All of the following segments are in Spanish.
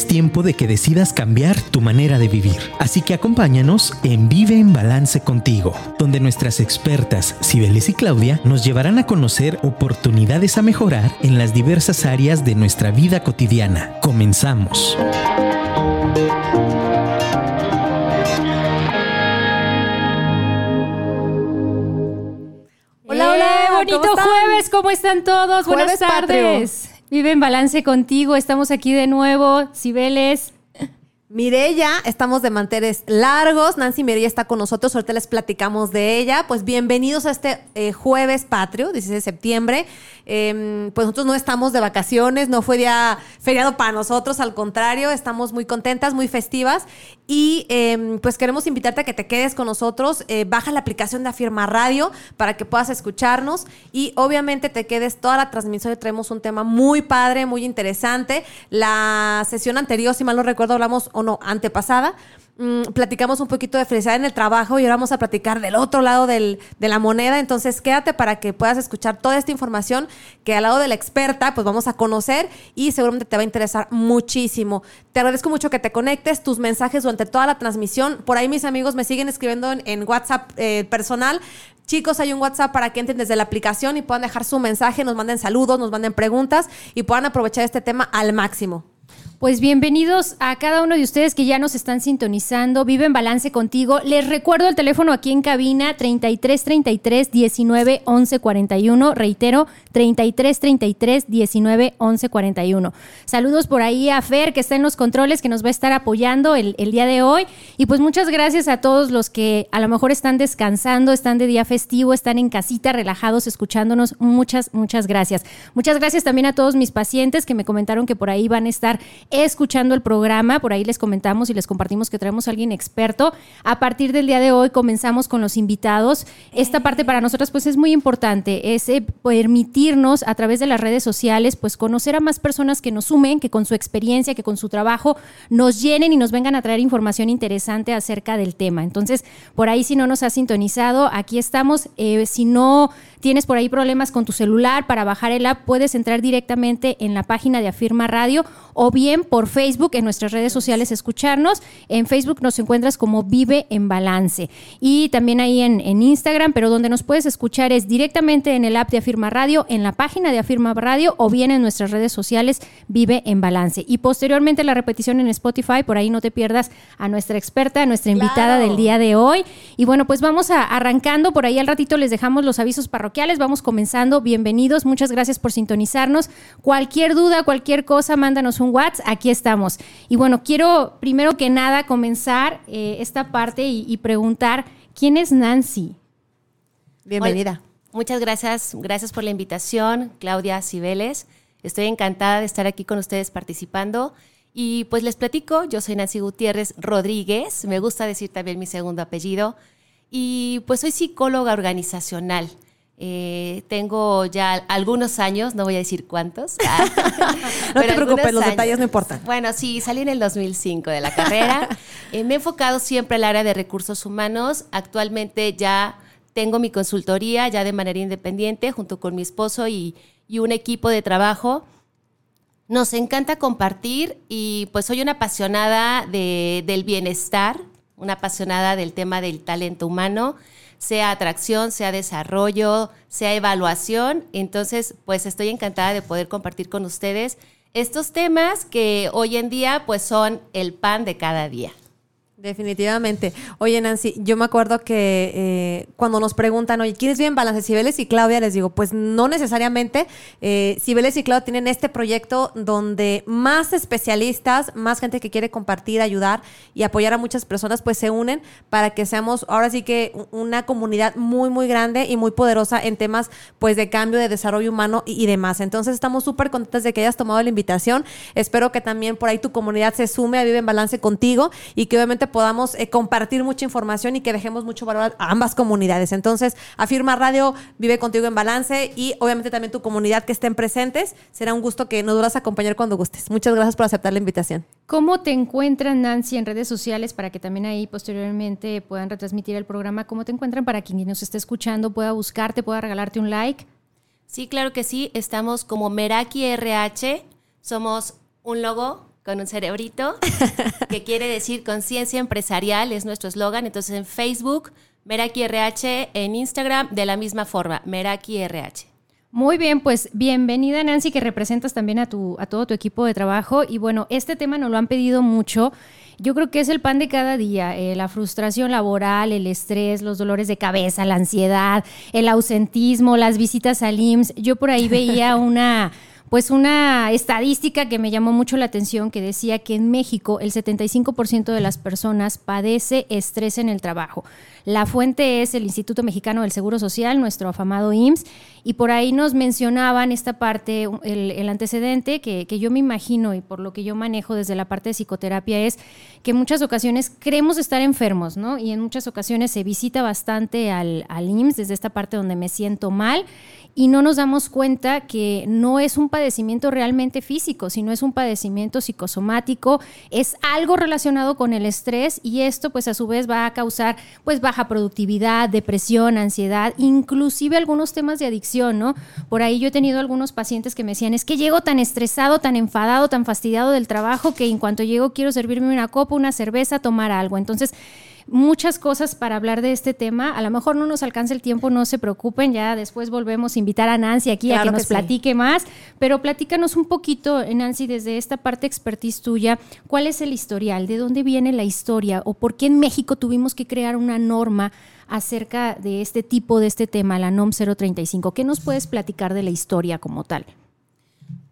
es tiempo de que decidas cambiar tu manera de vivir. Así que acompáñanos en Vive en Balance contigo, donde nuestras expertas Cibeles y Claudia nos llevarán a conocer oportunidades a mejorar en las diversas áreas de nuestra vida cotidiana. Comenzamos. Hola, hola, bonito jueves, ¿cómo están todos? Buenas tardes. Vive en balance contigo, estamos aquí de nuevo, Cibeles. Mirella, estamos de manteles largos. Nancy Mirella está con nosotros. Ahorita les platicamos de ella. Pues bienvenidos a este eh, jueves patrio, 16 de septiembre. Em, pues nosotros no estamos de vacaciones, no fue día feriado para nosotros, al contrario, estamos muy contentas, muy festivas. Y em, pues queremos invitarte a que te quedes con nosotros. Eh, baja la aplicación de Afirma Radio para que puedas escucharnos. Y obviamente te quedes toda la transmisión. Traemos un tema muy padre, muy interesante. La sesión anterior, si mal no recuerdo, hablamos o no, antepasada, mm, platicamos un poquito de felicidad en el trabajo y ahora vamos a platicar del otro lado de la moneda. Entonces, quédate para que puedas escuchar toda esta información que al lado de la experta, pues vamos a conocer y seguramente te va a interesar muchísimo. Te agradezco mucho que te conectes, tus mensajes durante toda la transmisión. Por ahí mis amigos me siguen escribiendo en, WhatsApp eh, personal. Chicos, hay un WhatsApp para que entren desde la aplicación y puedan dejar su mensaje, nos manden saludos, nos manden preguntas y puedan aprovechar este tema al máximo. Pues bienvenidos a cada uno de ustedes que ya nos están sintonizando. Vive en balance contigo. Les recuerdo el teléfono aquí en cabina 33 33 19 11 41. Reitero, 33 33 19 11 41. Saludos por ahí a Fer que está en los controles que nos va a estar apoyando el, el día de hoy. Y pues muchas gracias a todos los que a lo mejor están descansando, están de día festivo, están en casita relajados escuchándonos. Muchas, muchas gracias. Muchas gracias también a todos mis pacientes que me comentaron que por ahí van a estar escuchando el programa. Por ahí les comentamos y les compartimos que traemos a alguien experto. A partir del día de hoy comenzamos con los invitados. Esta parte para nosotras pues es muy importante, es eh, permitirnos a través de las redes sociales pues conocer a más personas que nos sumen, que con su experiencia, que con su trabajo nos llenen y nos vengan a traer información interesante acerca del tema. Entonces, por ahí si no nos has sintonizado, aquí estamos. Eh, si no tienes por ahí problemas con tu celular para bajar el app, puedes entrar directamente en la página de Afirma Radio o bien por Facebook en nuestras redes sociales escucharnos. En Facebook nos encuentras como Vive en Balance y también ahí en, Instagram, pero donde nos puedes escuchar es directamente en el app de Afirma Radio, en la página de Afirma Radio o bien en nuestras redes sociales Vive en Balance. Y posteriormente la repetición en Spotify, por ahí no te pierdas a nuestra experta, a nuestra invitada del día de hoy. Y bueno, pues vamos a, arrancando, por ahí al ratito les dejamos los avisos parroquiales, vamos comenzando, bienvenidos, muchas gracias por sintonizarnos. Cualquier duda, cualquier cosa, mándanos un WhatsApp, aquí estamos. Y bueno, quiero primero que nada comenzar eh, esta parte y, preguntar, ¿quién es Nancy? Bienvenida. Muchas gracias, gracias por la invitación, Claudia Cibeles. Estoy encantada de estar aquí con ustedes participando. Y pues les platico, yo soy Nancy Gutiérrez Rodríguez, me gusta decir también mi segundo apellido, y pues soy psicóloga organizacional. Eh, tengo ya algunos años, no voy a decir cuántos. no te preocupes, los detalles no importan. Bueno, sí, salí en el 2005 de la carrera. Eh, me he enfocado siempre al área de recursos humanos. Actualmente ya tengo mi consultoría ya de manera independiente junto con mi esposo y, un equipo de trabajo. Nos encanta compartir y pues soy una apasionada del bienestar, una apasionada del tema del talento humano sea atracción, sea desarrollo, sea evaluación. Entonces, pues estoy encantada de poder compartir con ustedes estos temas que hoy en día pues son el pan de cada día. Definitivamente. Oye, Nancy, yo me acuerdo que eh, cuando nos preguntan, oye, ¿quiénes viven balance? Cibeles y Claudia, les digo, pues no necesariamente. Eh, Cibeles y Claudia tienen este proyecto donde más especialistas, más gente que quiere compartir, ayudar y apoyar a muchas personas, pues se unen para que seamos ahora sí que una comunidad muy, muy grande y muy poderosa en temas pues de cambio, de desarrollo humano y, demás. Entonces estamos súper contentas de que hayas tomado la invitación. Espero que también por ahí tu comunidad se sume a Vive en Balance contigo y que obviamente podamos eh, compartir mucha información y que dejemos mucho valor a ambas comunidades. Entonces, Afirma Radio vive contigo en balance y obviamente también tu comunidad que estén presentes. Será un gusto que nos a acompañar cuando gustes. Muchas gracias por aceptar la invitación. ¿Cómo te encuentran, Nancy, en redes sociales para que también ahí posteriormente puedan retransmitir el programa? ¿Cómo te encuentran para quien nos esté escuchando pueda buscarte, pueda regalarte un like? Sí, claro que sí. Estamos como Meraki RH. Somos un logo con un cerebrito, que quiere decir conciencia empresarial, es nuestro eslogan. Entonces en Facebook, Meraki RH, en Instagram, de la misma forma, Meraki RH. Muy bien, pues bienvenida Nancy, que representas también a, tu, a todo tu equipo de trabajo. Y bueno, este tema nos lo han pedido mucho. Yo creo que es el pan de cada día, eh, la frustración laboral, el estrés, los dolores de cabeza, la ansiedad, el ausentismo, las visitas al IMSS. Yo por ahí veía una pues una estadística que me llamó mucho la atención que decía que en México el 75% de las personas padece estrés en el trabajo. La fuente es el Instituto Mexicano del Seguro Social, nuestro afamado IMSS, y por ahí nos mencionaban esta parte, el, antecedente que, yo me imagino y por lo que yo manejo desde la parte de psicoterapia es que en muchas ocasiones creemos estar enfermos, ¿no? Y en muchas ocasiones se visita bastante al, al IMSS desde esta parte donde me siento mal y no nos damos cuenta que no es un padecimiento realmente físico, sino es un padecimiento psicosomático, es algo relacionado con el estrés y esto pues a su vez va a causar pues baja productividad, depresión, ansiedad, inclusive algunos temas de adicción, ¿no? Por ahí yo he tenido algunos pacientes que me decían, es que llego tan estresado, tan enfadado, tan fastidiado del trabajo que en cuanto llego quiero servirme una copa, una cerveza, tomar algo. Entonces, muchas cosas para hablar de este tema. A lo mejor no nos alcanza el tiempo, no se preocupen, ya después volvemos a invitar a Nancy aquí a que, nos platique más, pero platícanos un poquito, Nancy, desde esta parte expertise tuya, ¿cuál es el historial? ¿De dónde viene la historia? ¿O por qué en México tuvimos que crear una norma acerca de este tipo de este tema, la NOM 035? ¿Qué nos puedes platicar de la historia como tal?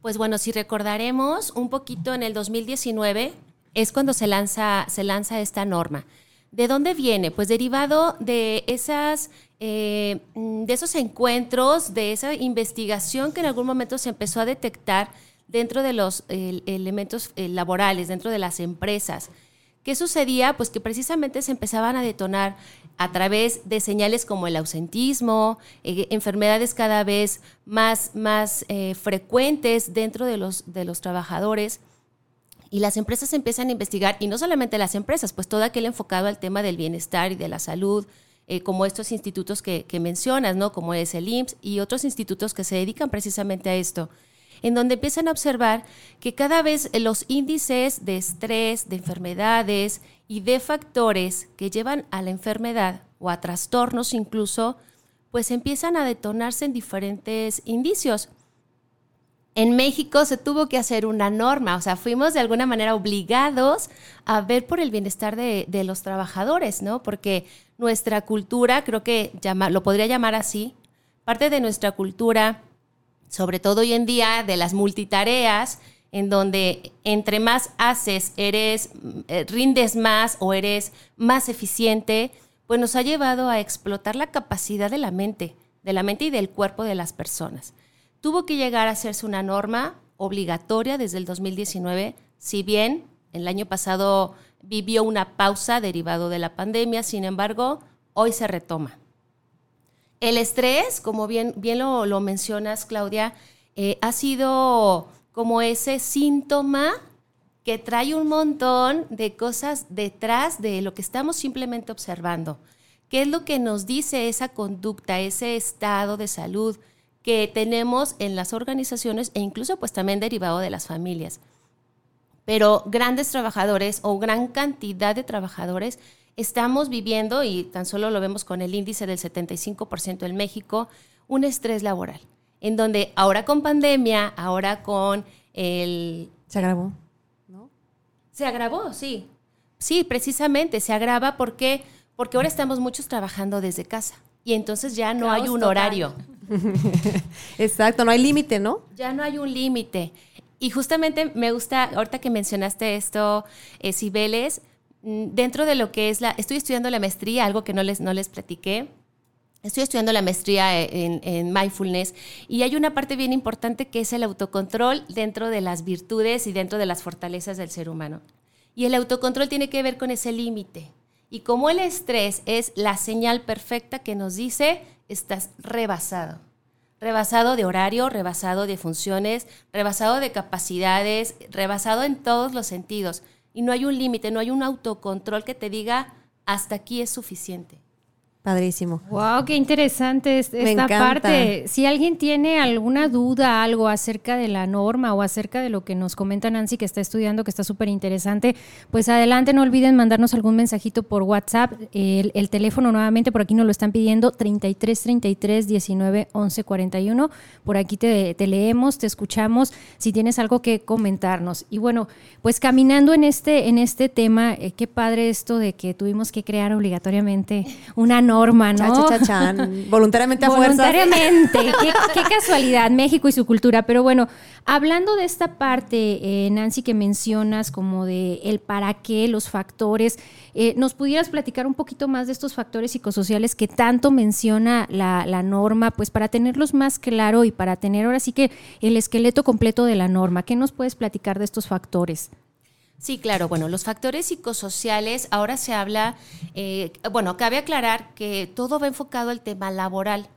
Pues bueno, si recordaremos un poquito en el 2019 es cuando se lanza, se lanza esta norma. ¿De dónde viene? Pues derivado de esas eh, de esos encuentros, de esa investigación que en algún momento se empezó a detectar dentro de los elementos eh, laborales, dentro de las empresas. ¿Qué sucedía? Pues que precisamente se empezaban a detonar a través de señales como el ausentismo, eh, enfermedades cada vez más, más frecuentes dentro de los, de los trabajadores y las empresas empiezan a investigar, y no solamente las empresas, pues todo aquel enfocado al tema del bienestar y de la salud, eh, como estos institutos que, mencionas, ¿no? Como es el IMSS y otros institutos que se dedican precisamente a esto, en donde empiezan a observar que cada vez los índices de estrés, de enfermedades y de factores que llevan a la enfermedad o a trastornos incluso, pues empiezan a detonarse en diferentes indicios en México se tuvo que hacer una norma, o sea, fuimos de alguna manera obligados a ver por el bienestar de, los trabajadores, ¿no? Porque nuestra cultura, creo que lo podría llamar así, parte de nuestra cultura, sobre todo hoy en día, de las multitareas, en donde entre más haces, eres, eh, rindes más o eres más eficiente, pues nos ha llevado a explotar la capacidad de la mente, de la mente y del cuerpo de las personas. Tuvo que llegar a hacerse una norma obligatoria desde el 2019, si bien el año pasado vivió una pausa derivado de la pandemia, sin embargo, hoy se retoma. El estrés, como bien, bien lo, mencionas, Claudia, eh, ha sido como ese síntoma que trae un montón de cosas detrás de lo que estamos simplemente observando. ¿Qué es lo que nos dice esa conducta, ese estado de salud? Que tenemos en las organizaciones e incluso pues también derivado de las familias. Pero grandes trabajadores o gran cantidad de trabajadores estamos viviendo, y tan solo lo vemos con el índice del 75% en México, un estrés laboral, en donde ahora con pandemia, ahora con el... Se agravó, ¿no? Se agravó, sí. Sí, precisamente, se agrava porque, porque ahora estamos muchos trabajando desde casa y entonces ya no hay un horario. Exacto, no hay límite, ¿no? Ya no hay un límite. Y justamente me gusta, ahorita que mencionaste esto, eh, Cibeles, mm, dentro de lo que es la, estoy estudiando la maestría, algo que no les, no les platiqué. Estoy estudiando la maestría en, en, mindfulness y hay una parte bien importante que es el autocontrol dentro de las virtudes y dentro de las fortalezas del ser humano. Y el autocontrol tiene que ver con ese límite. Y como el estrés es la señal perfecta que nos dice, estás rebasado. Rebasado de horario, rebasado de funciones, rebasado de capacidades, rebasado en todos los sentidos. Y no hay un límite, no hay un autocontrol que te diga, hasta aquí es suficiente. Padrísimo. Wow, qué interesante es- esta parte. Si alguien tiene alguna duda, algo acerca de la norma o acerca de lo que nos comenta Nancy que está estudiando, que está súper interesante, pues adelante, no olviden mandarnos algún mensajito por WhatsApp. El, el teléfono nuevamente por aquí nos lo están pidiendo 33 33 19 11 41. Por aquí te, te leemos, te escuchamos si tienes algo que comentarnos. Y bueno, pues caminando en este, en este tema, eh, qué padre esto de que tuvimos que crear obligatoriamente una norma, Cha, ¿no? cha, cha, chan. Voluntariamente a fuerza. Voluntariamente. qué, qué casualidad, México y su cultura. Pero bueno, hablando de esta parte, eh, Nancy, que mencionas como de el para qué, los factores, eh, ¿nos pudieras platicar un poquito más de estos factores psicosociales que tanto menciona la, la norma, pues para tenerlos más claro y para tener ahora sí que el esqueleto completo de la norma? ¿Qué nos puedes platicar de estos factores? Sí, claro. Bueno, los factores psicosociales, ahora se habla, eh, bueno, cabe aclarar que todo va enfocado al tema laboral.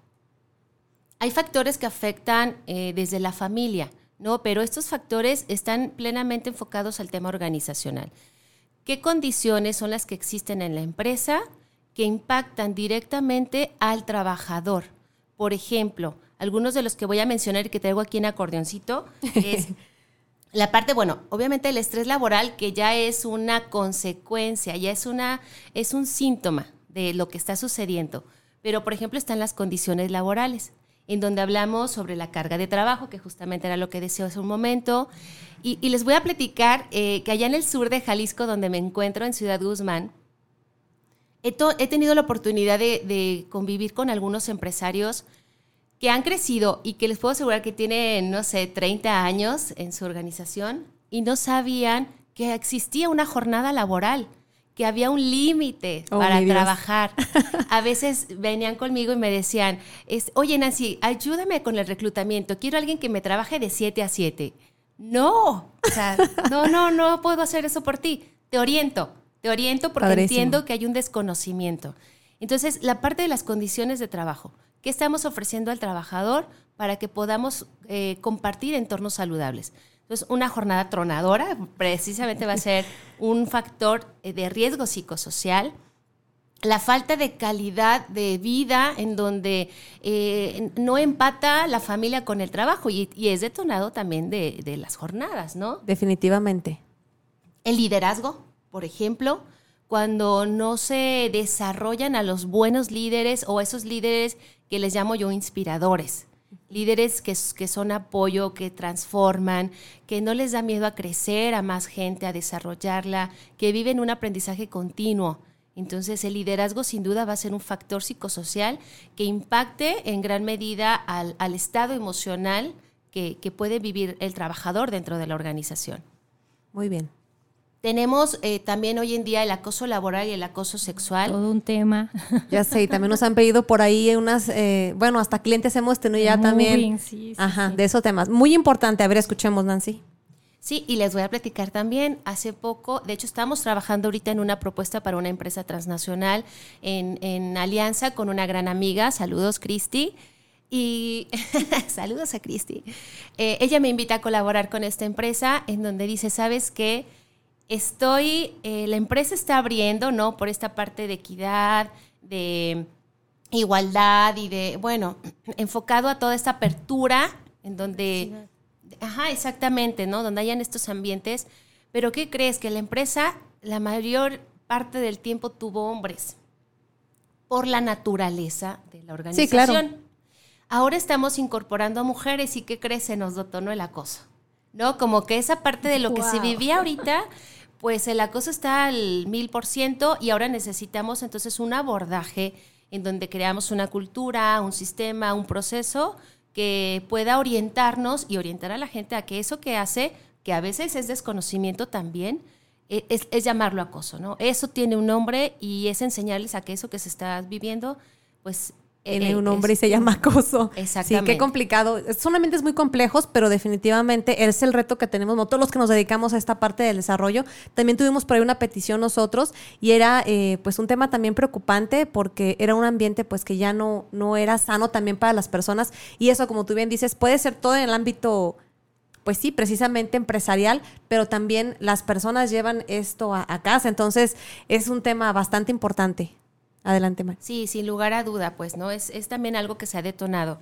Hay factores que afectan eh, desde la familia, ¿no? Pero estos factores están plenamente enfocados al tema organizacional. ¿Qué condiciones son las que existen en la empresa que impactan directamente al trabajador? Por ejemplo, algunos de los que voy a mencionar y que traigo aquí en acordeoncito es la parte, bueno, obviamente el estrés laboral que ya es una consecuencia, ya es una es un síntoma de lo que está sucediendo. Pero por ejemplo están las condiciones laborales, en donde hablamos sobre la carga de trabajo, que justamente era lo que decía hace un momento. Y, les voy a platicar eh, que allá en el sur de Jalisco, donde me encuentro, en Ciudad Guzmán, he, tenido la oportunidad de convivir con algunos empresarios que han crecido y que les puedo asegurar que tienen, no sé, 30 años en su organización y no sabían que existía una jornada laboral, que había un límite Oh, para trabajar. A veces venían conmigo y me decían, es, oye Nancy, ayúdame con el reclutamiento, quiero alguien que me trabaje de 7 a 7. No, o sea, no, no, no puedo hacer eso por ti. Te oriento, te oriento porque Padrísimo. entiendo que hay un desconocimiento. Entonces, la parte de las condiciones de trabajo, ¿qué estamos ofreciendo al trabajador para que podamos eh, compartir entornos saludables? Entonces, una jornada tronadora precisamente va a ser un factor eh, de riesgo psicosocial la falta de calidad de vida en donde eh, no empata la familia con el trabajo y, y es detonado también de, de las jornadas, ¿no? Definitivamente. El liderazgo, por ejemplo, cuando no se desarrollan a los buenos líderes o esos líderes que les llamo yo inspiradores. Líderes que, que son apoyo, que transforman, que no les da miedo a crecer, a más gente, a desarrollarla, que viven un aprendizaje continuo. Entonces el liderazgo sin duda va a ser un factor psicosocial que impacte en gran medida al, al estado emocional que, que puede vivir el trabajador dentro de la organización. Muy bien. Tenemos eh, también hoy en día el acoso laboral y el acoso sexual. Todo un tema. Ya sé, y también nos han pedido por ahí unas, eh, bueno, hasta clientes hemos tenido ya también. Sí, sí, Ajá, sí. de esos temas. Muy importante. A ver, escuchemos, Nancy. Sí, y les voy a platicar también. Hace poco, de hecho, estamos trabajando ahorita en una propuesta para una empresa transnacional en, en alianza con una gran amiga. Saludos, Cristi. Y saludos a Cristi. Eh, ella me invita a colaborar con esta empresa en donde dice, ¿sabes qué? Estoy, eh, la empresa está abriendo, ¿no? Por esta parte de equidad, de igualdad y de, bueno, enfocado a toda esta apertura en donde, ajá, exactamente, ¿no? Donde hayan estos ambientes. Pero ¿qué crees? Que la empresa, la mayor parte del tiempo tuvo hombres por la naturaleza de la organización. Sí, claro. Ahora estamos incorporando a mujeres y ¿qué crees? Se nos detonó el acoso. ¿No? Como que esa parte de lo que se vivía ahorita, pues el acoso está al mil por ciento y ahora necesitamos entonces un abordaje en donde creamos una cultura, un sistema, un proceso que pueda orientarnos y orientar a la gente a que eso que hace, que a veces es desconocimiento también, e- es, es llamarlo acoso, ¿no? Eso tiene un nombre y es enseñarles a que eso que se está viviendo, pues... Tiene eh, un es- nombre y se llama acoso. Sí, Exactamente. qué complicado. Son ambientes muy complejos, pero definitivamente es el reto que tenemos no todos los que nos dedicamos a esta parte del desarrollo. También tuvimos por ahí una petición nosotros y era eh, pues un tema también preocupante porque era un ambiente pues que ya no, no era sano también para las personas y eso como tú bien dices puede ser todo en el ámbito pues sí, precisamente empresarial, pero también las personas llevan esto a, a casa, entonces es un tema bastante importante. Adelante, Mar. Sí, sin lugar a duda, pues, ¿no? Es, es también algo que se ha detonado.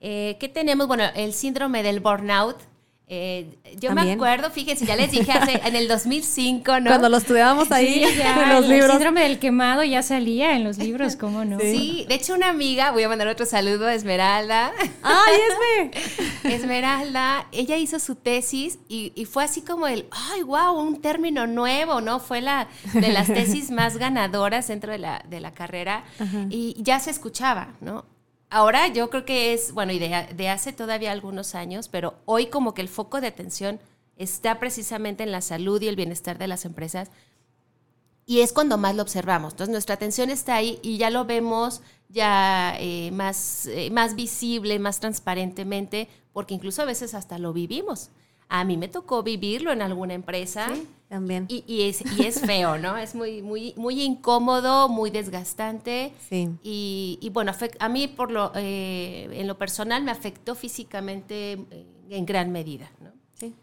Eh, ¿Qué tenemos? Bueno, el síndrome del burnout. Eh, yo me También. acuerdo, fíjense, ya les dije hace, en el 2005, ¿no? Cuando lo estudiábamos ahí Sí, ya, en los el libros. síndrome del quemado ya salía en los libros, ¿cómo no? Sí, de hecho una amiga, voy a mandar otro saludo a Esmeralda. ¡Ay, Esme! Esmeralda, ella hizo su tesis y, y fue así como el, ay, wow, un término nuevo, ¿no? Fue la de las tesis más ganadoras dentro de la, de la carrera y ya se escuchaba, ¿no? Ahora yo creo que es, bueno, y de, hace todavía algunos años, pero hoy como que el foco de atención está precisamente en la salud y el bienestar de las empresas y es cuando más lo observamos. Entonces nuestra atención está ahí y ya lo vemos ya eh, más, eh, más visible, más transparentemente, porque incluso a veces hasta lo vivimos. A mí me tocó vivirlo en alguna empresa También. y, y es, y es feo, ¿no? Es muy, muy, muy incómodo, muy desgastante. Sí. Y, y bueno, a mí por lo, eh, en lo personal me afectó físicamente eh, en gran medida, ¿no? Sí.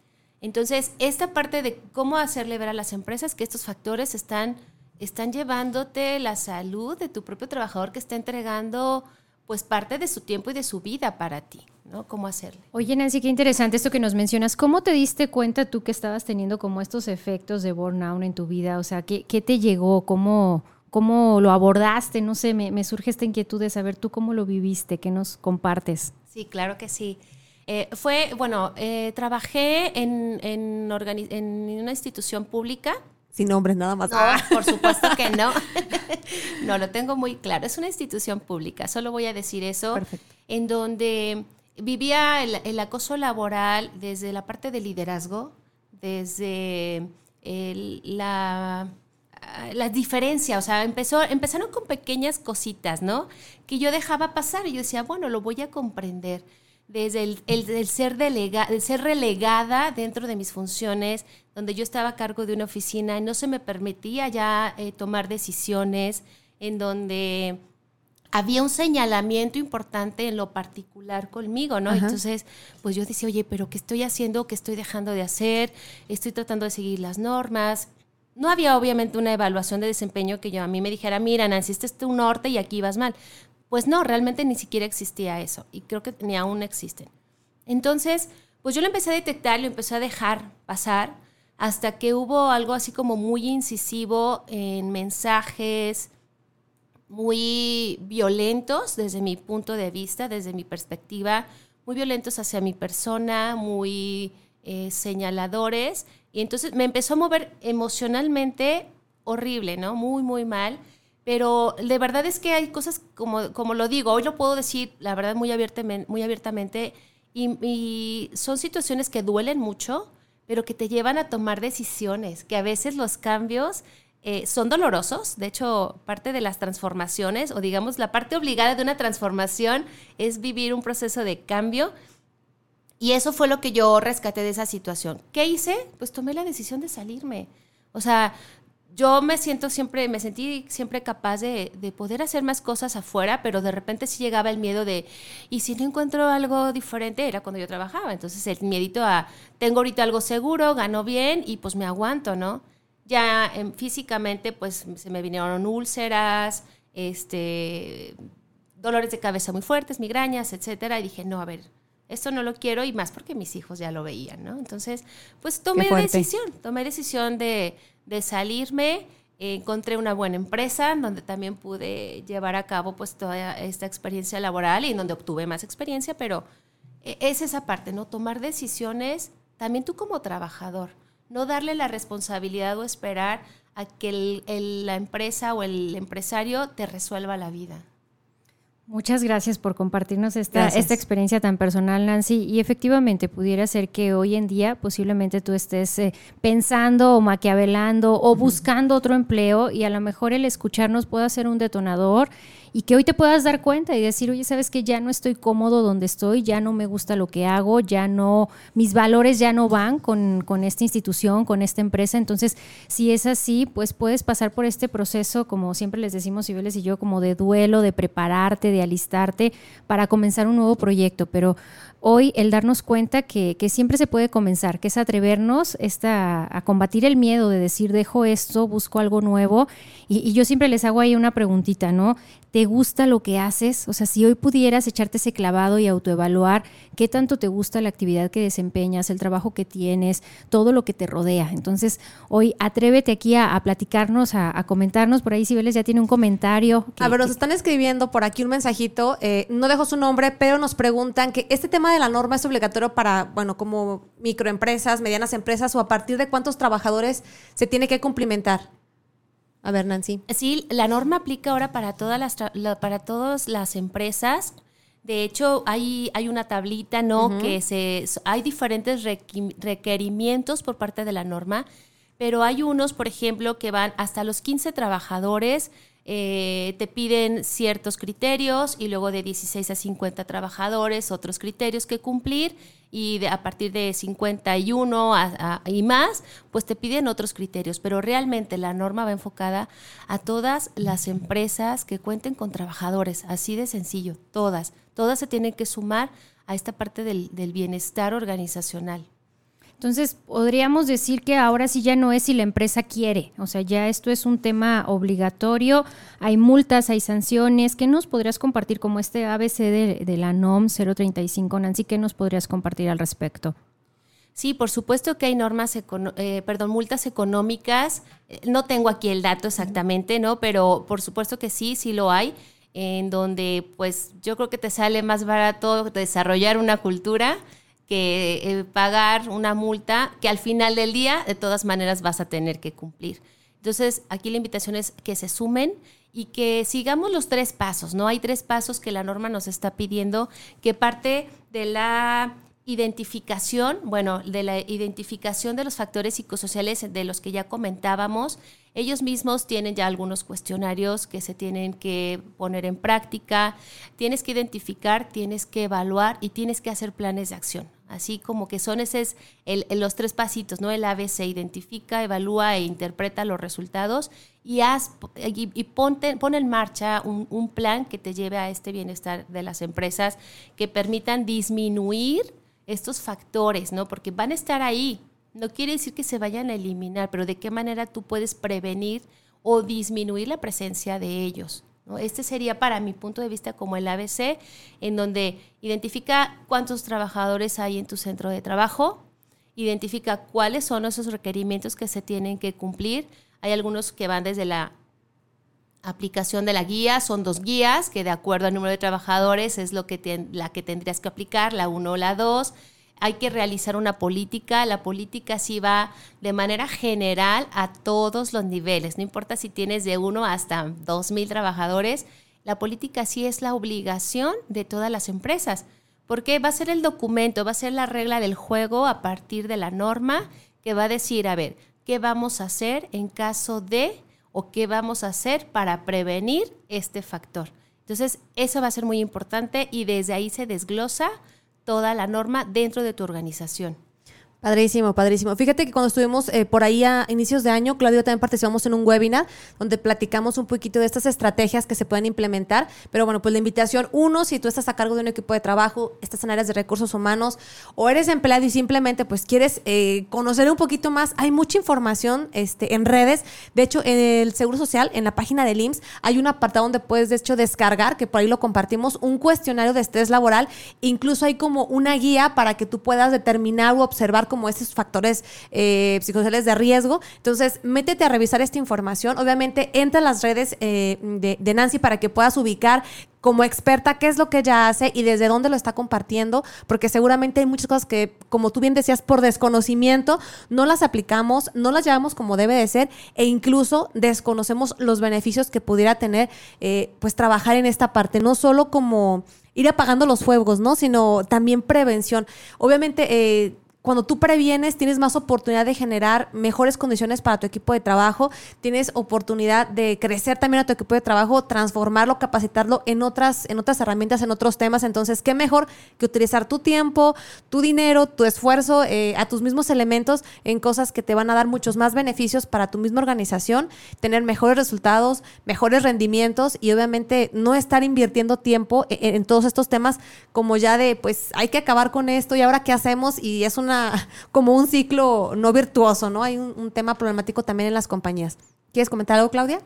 Entonces, esta parte de cómo hacerle ver a las empresas que estos factores están, están llevándote la salud de tu propio trabajador que está entregando pues parte de su tiempo y de su vida para ti, ¿no? ¿Cómo hacerle? Oye, Nancy, qué interesante esto que nos mencionas. ¿Cómo te diste cuenta tú que estabas teniendo como estos efectos de burnout en tu vida? O sea, ¿qué, qué te llegó? ¿Cómo, ¿Cómo lo abordaste? No sé, me, me surge esta inquietud de saber tú cómo lo viviste, qué nos compartes. Sí, claro que sí. Eh, fue, bueno, eh, trabajé en, en, una institución pública Sin nombres, nada más. No, por supuesto que no. no, lo tengo muy claro. Es una institución pública, solo voy a decir eso. Perfecto. En donde vivía el, el acoso laboral desde la parte de liderazgo, desde el- la, la diferencia, o sea, empezó, empezaron con pequeñas cositas, ¿no? Que yo dejaba pasar y yo decía, bueno, lo voy a comprender. Desde el, el- el ser, delega, el ser relegada dentro de mis funciones, donde yo estaba a cargo de una oficina y no se me permitía ya eh, tomar decisiones, en donde había un señalamiento importante en lo particular conmigo, ¿no? Ajá. Entonces, pues yo decía, oye, pero ¿qué estoy haciendo? ¿Qué estoy dejando de hacer? Estoy tratando de seguir las normas. No había obviamente una evaluación de desempeño que yo a mí me dijera, mira, Nancy, este es tu norte y aquí vas mal. Pues no, realmente ni siquiera existía eso y creo que ni aún existen. Entonces, pues yo lo empecé a detectar, lo empecé a dejar pasar hasta que hubo algo así como muy incisivo en mensajes, muy violentos desde mi punto de vista, desde mi perspectiva, muy violentos hacia mi persona, muy eh, señaladores. Y entonces me empezó a mover emocionalmente horrible, ¿no? Muy, muy mal. Pero de verdad es que hay cosas, como, como lo digo, hoy lo puedo decir, la verdad, muy abiertamente, muy abiertamente y, y son situaciones que duelen mucho, pero que te llevan a tomar decisiones, que a veces los cambios eh, son dolorosos. De hecho, parte de las transformaciones, o digamos, la parte obligada de una transformación es vivir un proceso de cambio. Y eso fue lo que yo rescaté de esa situación. ¿Qué hice? Pues tomé la decisión de salirme. O sea, yo me siento siempre, me sentí siempre capaz de, de poder hacer más cosas afuera, pero de repente sí llegaba el miedo de, ¿y si no encuentro algo diferente? Era cuando yo trabajaba. Entonces el miedito a, tengo ahorita algo seguro, gano bien y pues me aguanto, ¿no? Ya em, físicamente pues se me vinieron úlceras, este, dolores de cabeza muy fuertes, migrañas, etcétera, y dije, no, a ver, esto no lo quiero y más porque mis hijos ya lo veían, ¿no? Entonces, pues tomé decisión, tomé decisión de, de salirme, eh, encontré una buena empresa donde también pude llevar a cabo pues toda esta experiencia laboral y en donde obtuve más experiencia, pero eh, es esa parte, ¿no? Tomar decisiones también tú como trabajador, no darle la responsabilidad o esperar a que el- el- la empresa o el empresario te resuelva la vida. Muchas gracias por compartirnos esta, Gracias. esta experiencia tan personal, Nancy. Y efectivamente, pudiera ser que hoy en día posiblemente tú estés eh, pensando o maquiavelando o buscando otro empleo y a lo mejor el escucharnos pueda ser un detonador y que hoy te puedas dar cuenta y decir, oye, sabes que ya no estoy cómodo donde estoy, ya no me gusta lo que hago, ya no, mis valores ya no van con, con esta institución, con esta empresa. Entonces, si es así, pues puedes pasar por este proceso, como siempre les decimos, Cibeles y yo, como de duelo, de prepararte, de alistarte para comenzar un nuevo proyecto. Pero hoy el darnos cuenta que, que siempre se puede comenzar, que es atrevernos a combatir el miedo de decir, dejo esto, busco algo nuevo. Y, y yo siempre les hago ahí una preguntita, ¿no? ¿Te gusta lo que haces? O sea, si hoy pudieras echarte ese clavado y autoevaluar qué tanto te gusta la actividad que desempeñas, el trabajo que tienes, todo lo que te rodea. Entonces, hoy atrévete aquí a, a platicarnos, a, a, comentarnos. Por ahí Cibeles ya tiene un comentario. Que, a ver, nos están escribiendo por aquí un mensajito. Eh, no dejo su nombre, pero nos preguntan que este tema de la norma es obligatorio para, bueno, como microempresas, medianas empresas o a partir de cuántos trabajadores se tiene que cumplimentar. A ver, Nancy. Sí, la norma aplica ahora para todas las, para todas las empresas. De hecho, hay, hay una tablita, ¿no? Uh -huh. Que se, hay diferentes requerimientos por parte de la norma, pero hay unos, por ejemplo, que van hasta los 15 trabajadores, eh, te piden ciertos criterios y luego de 16 a 50 trabajadores otros criterios que cumplir y de, a partir de 51 a, a, y más, pues te piden otros criterios, pero realmente la norma va enfocada a todas las empresas que cuenten con trabajadores, así de sencillo, todas, todas se tienen que sumar a esta parte del, del bienestar organizacional. Entonces, podríamos decir que ahora sí ya no es si la empresa quiere, o sea, ya esto es un tema obligatorio, hay multas, hay sanciones. ¿Qué nos podrías compartir como este ABC de, la NOM 035, Nancy? ¿Qué nos podrías compartir al respecto? Sí, por supuesto que hay normas, eh, perdón, multas económicas. No tengo aquí el dato exactamente, ¿no? Pero por supuesto que sí, sí lo hay, en donde pues yo creo que te sale más barato desarrollar una cultura que eh, pagar una multa que al final del día de todas maneras vas a tener que cumplir. Entonces, aquí la invitación es que se sumen y que sigamos los tres pasos, ¿no? Hay tres pasos que la norma nos está pidiendo, que parte de la identificación, bueno, de la identificación de los factores psicosociales de los que ya comentábamos. Ellos mismos tienen ya algunos cuestionarios que se tienen que poner en práctica. Tienes que identificar, tienes que evaluar y tienes que hacer planes de acción. Así como que son esos los tres pasitos, ¿no? El ABC identifica, evalúa e interpreta los resultados y, haz, y ponte, pon en marcha un, un plan que te lleve a este bienestar de las empresas que permitan disminuir estos factores, ¿no? Porque van a estar ahí. No quiere decir que se vayan a eliminar, pero de qué manera tú puedes prevenir o disminuir la presencia de ellos. Este sería para mi punto de vista como el ABC, en donde identifica cuántos trabajadores hay en tu centro de trabajo, identifica cuáles son esos requerimientos que se tienen que cumplir. Hay algunos que van desde la aplicación de la guía, son dos guías que de acuerdo al número de trabajadores es lo que la que tendrías que aplicar, la 1 o la 2. Hay que realizar una política, la política sí va de manera general a todos los niveles, no importa si tienes de 1 hasta 2.000 trabajadores, la política sí es la obligación de todas las empresas, porque va a ser el documento, va a ser la regla del juego a partir de la norma que va a decir, a ver, ¿qué vamos a hacer en caso de o qué vamos a hacer para prevenir este factor. Entonces, eso va a ser muy importante y desde ahí se desglosa toda la norma dentro de tu organización. Padrísimo, padrísimo. Fíjate que cuando estuvimos eh, por ahí a inicios de año, Claudio también participamos en un webinar donde platicamos un poquito de estas estrategias que se pueden implementar. Pero bueno, pues la invitación, uno, si tú estás a cargo de un equipo de trabajo, estás en áreas de recursos humanos o eres empleado y simplemente pues quieres eh, conocer un poquito más, hay mucha información este, en redes. De hecho, en el Seguro Social, en la página del IMSS, hay un apartado donde puedes de hecho descargar, que por ahí lo compartimos, un cuestionario de estrés laboral. Incluso hay como una guía para que tú puedas determinar o observar como esos factores eh, psicosociales de riesgo. Entonces, métete a revisar esta información. Obviamente, entra a las redes eh, de, de Nancy para que puedas ubicar como experta qué es lo que ella hace y desde dónde lo está compartiendo, porque seguramente hay muchas cosas que, como tú bien decías, por desconocimiento no las aplicamos, no las llevamos como debe de ser e incluso desconocemos los beneficios que pudiera tener eh, pues trabajar en esta parte, no solo como ir apagando los fuegos, ¿no? Sino también prevención. Obviamente, eh, cuando tú previenes, tienes más oportunidad de generar mejores condiciones para tu equipo de trabajo, tienes oportunidad de crecer también a tu equipo de trabajo, transformarlo, capacitarlo en otras, en otras herramientas, en otros temas. Entonces, ¿qué mejor que utilizar tu tiempo, tu dinero, tu esfuerzo, eh, a tus mismos elementos en cosas que te van a dar muchos más beneficios para tu misma organización, tener mejores resultados, mejores rendimientos y obviamente no estar invirtiendo tiempo en, en todos estos temas como ya de, pues hay que acabar con esto y ahora qué hacemos y es una como un ciclo no virtuoso, ¿no? Hay un, tema problemático también en las compañías. ¿Quieres comentar algo, Claudia?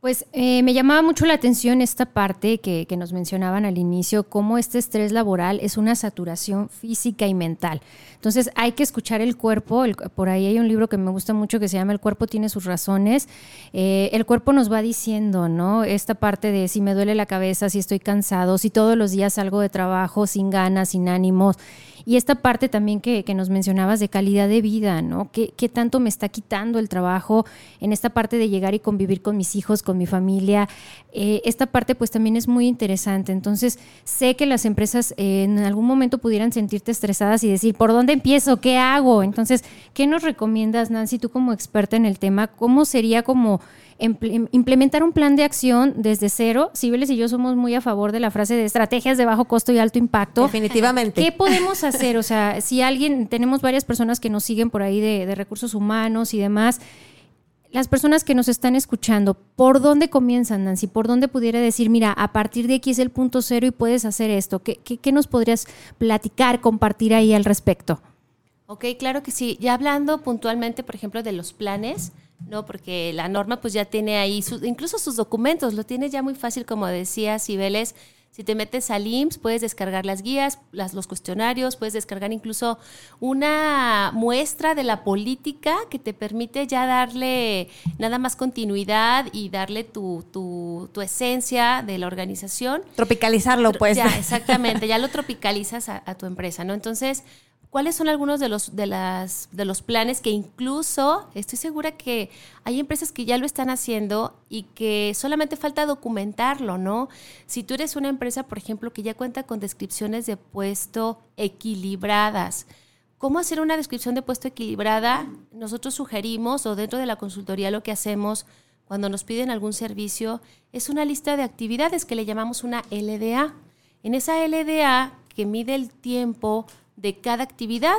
Pues eh, me llamaba mucho la atención esta parte que, que, nos mencionaban al inicio, cómo este estrés laboral es una saturación física y mental. Entonces hay que escuchar el cuerpo. por ahí hay un libro que me gusta mucho que se llama El cuerpo tiene sus razones. Eh, el cuerpo nos va diciendo, ¿no? Esta parte de si me duele la cabeza, si estoy cansado, si todos los días salgo de trabajo sin ganas, sin ánimos. Y esta parte también que, nos mencionabas de calidad de vida, ¿no? ¿Qué, ¿Qué, tanto me está quitando el trabajo en esta parte de llegar y convivir con mis hijos, con mi familia? Eh, esta parte pues también es muy interesante. Entonces, sé que las empresas eh, en algún momento pudieran sentirte estresadas y decir, ¿por dónde empiezo? ¿Qué hago? Entonces, ¿qué nos recomiendas, Nancy, tú como experta en el tema? ¿Cómo sería como implementar un plan de acción desde cero. Cibeles y yo somos muy a favor de la frase de estrategias de bajo costo y alto impacto. Definitivamente. ¿Qué podemos hacer? O sea, si alguien, tenemos varias personas que nos siguen por ahí de, recursos humanos y demás. Las personas que nos están escuchando, ¿por dónde comienzan, Nancy? ¿Por dónde pudiera decir, mira, a partir de aquí es el punto cero y puedes hacer esto? ¿Qué, qué, qué nos podrías platicar, compartir ahí al respecto? Ok, claro que sí. Ya hablando puntualmente, por ejemplo, de los planes, ¿no? Porque la norma pues ya tiene ahí, incluso sus documentos, lo tiene ya muy fácil, como decía Cibeles. Si te metes al IMSS, puedes descargar las guías, las, los cuestionarios, puedes descargar incluso una muestra de la política que te permite ya darle nada más continuidad y darle tu, tu, tu esencia de la organización. Tropicalizarlo, pues. Ya, exactamente, ya lo tropicalizas a, a tu empresa, ¿no? Entonces, ¿Cuáles son algunos de los, de, las, de los planes que incluso estoy segura que hay empresas que ya lo están haciendo y que solamente falta documentarlo, ¿no? Si tú eres una empresa, por ejemplo, que ya cuenta con descripciones de puesto equilibradas, ¿cómo hacer una descripción de puesto equilibrada? Nosotros sugerimos o dentro de la consultoría lo que hacemos cuando nos piden algún servicio es una lista de actividades que le llamamos una LDA. En esa LDA que mide el tiempo, de cada actividad,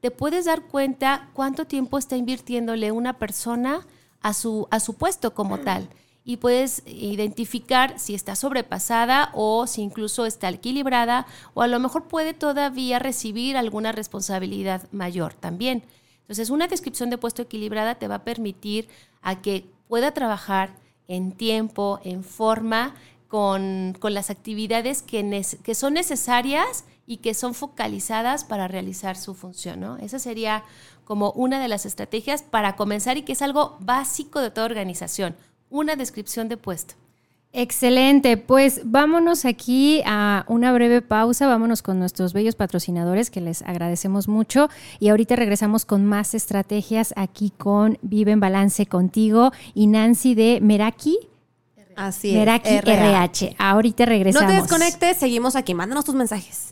te puedes dar cuenta cuánto tiempo está invirtiéndole una persona a su, a su puesto como tal. Y puedes identificar si está sobrepasada o si incluso está equilibrada o a lo mejor puede todavía recibir alguna responsabilidad mayor también. Entonces, una descripción de puesto equilibrada te va a permitir a que pueda trabajar en tiempo, en forma, con, las actividades que, que son necesarias y que son focalizadas para realizar su función. ¿no? Esa sería como una de las estrategias para comenzar y que es algo básico de toda organización, una descripción de puesto. Excelente, pues vámonos aquí a una breve pausa, vámonos con nuestros bellos patrocinadores que les agradecemos mucho y ahorita regresamos con más estrategias aquí con Vive en Balance contigo y Nancy de Meraki. Así Meraki RH. Ahorita regresamos. No te desconectes, seguimos aquí, mándanos tus mensajes.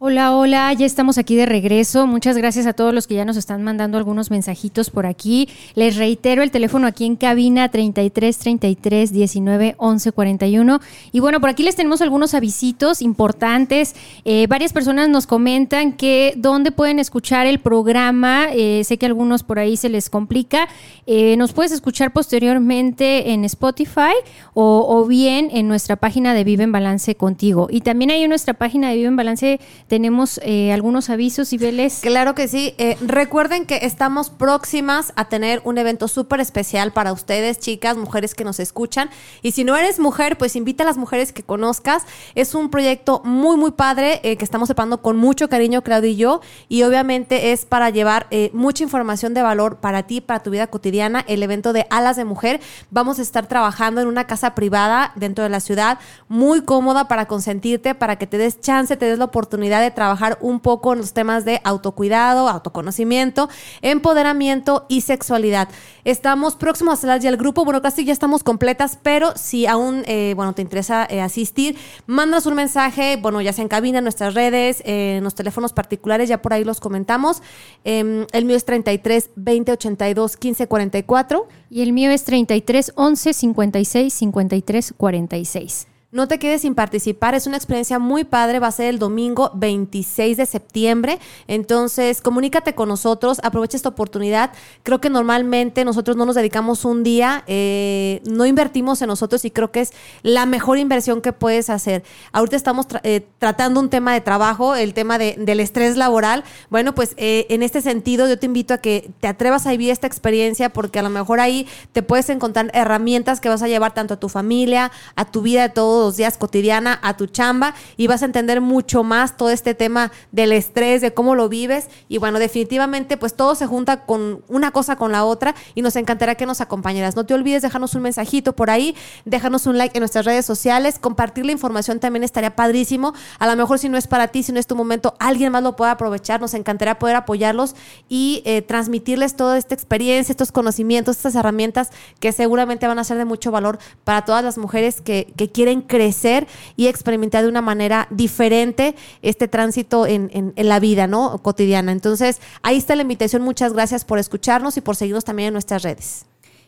Hola, hola, ya estamos aquí de regreso. Muchas gracias a todos los que ya nos están mandando algunos mensajitos por aquí. Les reitero el teléfono aquí en cabina 33 33 19 11 41. Y bueno, por aquí les tenemos algunos avisitos importantes. Eh, varias personas nos comentan que dónde pueden escuchar el programa. Eh, sé que a algunos por ahí se les complica. Eh, nos puedes escuchar posteriormente en Spotify o, bien en nuestra página de Vive en Balance contigo. Y también hay en nuestra página de Vive en Balance tenemos eh, algunos avisos y veles. Claro que sí. Eh, recuerden que estamos próximas a tener un evento súper especial para ustedes, chicas, mujeres que nos escuchan. Y si no eres mujer, pues invita a las mujeres que conozcas. Es un proyecto muy, muy padre eh, que estamos preparando con mucho cariño, Claudio y yo. Y obviamente es para llevar mucha información de valor para ti, para tu vida cotidiana. El evento de Alas de Mujer. Vamos a estar trabajando en una casa privada dentro de la ciudad, muy cómoda para consentirte, para que te des chance, te des la oportunidad de trabajar un poco en los temas de autocuidado, autoconocimiento, empoderamiento y sexualidad. Estamos próximos a cerrar ya el grupo, bueno, casi ya estamos completas, pero si aún, eh, bueno, te interesa eh, asistir, mándanos un mensaje, bueno, ya sea en cabina, en nuestras redes, eh, en los teléfonos particulares, ya por ahí los comentamos. Em, el mío es 33 20 82 15 44. Y el mío es 33 11 56 53 46. No te quedes sin participar, es una experiencia muy padre, va a ser el domingo 26 de septiembre, entonces comunícate con nosotros, aprovecha esta oportunidad. Creo que normalmente nosotros no nos dedicamos un día, eh, no invertimos en nosotros y creo que es la mejor inversión que puedes hacer. Ahorita estamos tra- eh, tratando un tema de trabajo, el tema de- del estrés laboral. Bueno, pues eh, en este sentido yo te invito a que te atrevas a vivir esta experiencia porque a lo mejor ahí te puedes encontrar herramientas que vas a llevar tanto a tu familia, a tu vida de todos los días cotidiana, a tu chamba y vas a entender mucho más todo este tema del estrés, de cómo lo vives y bueno, definitivamente pues todo se junta con una cosa con la otra y nos encantará que nos acompañaras. No te olvides dejarnos un mensajito por ahí, déjanos un like en nuestras redes sociales, compartir la información también estaría padrísimo. A lo mejor si no es para ti, si no es tu momento, alguien más lo pueda aprovechar. Nos encantaría poder apoyarlos y eh, transmitirles toda esta experiencia, estos conocimientos, estas herramientas que seguramente van a ser de mucho valor para todas las mujeres que, que quieren crecer y experimentar de una manera diferente este tránsito en, en- en la vida, ¿no? Cotidiana. Entonces, ahí está la invitación. Muchas gracias por escucharnos y por seguirnos también en nuestras redes.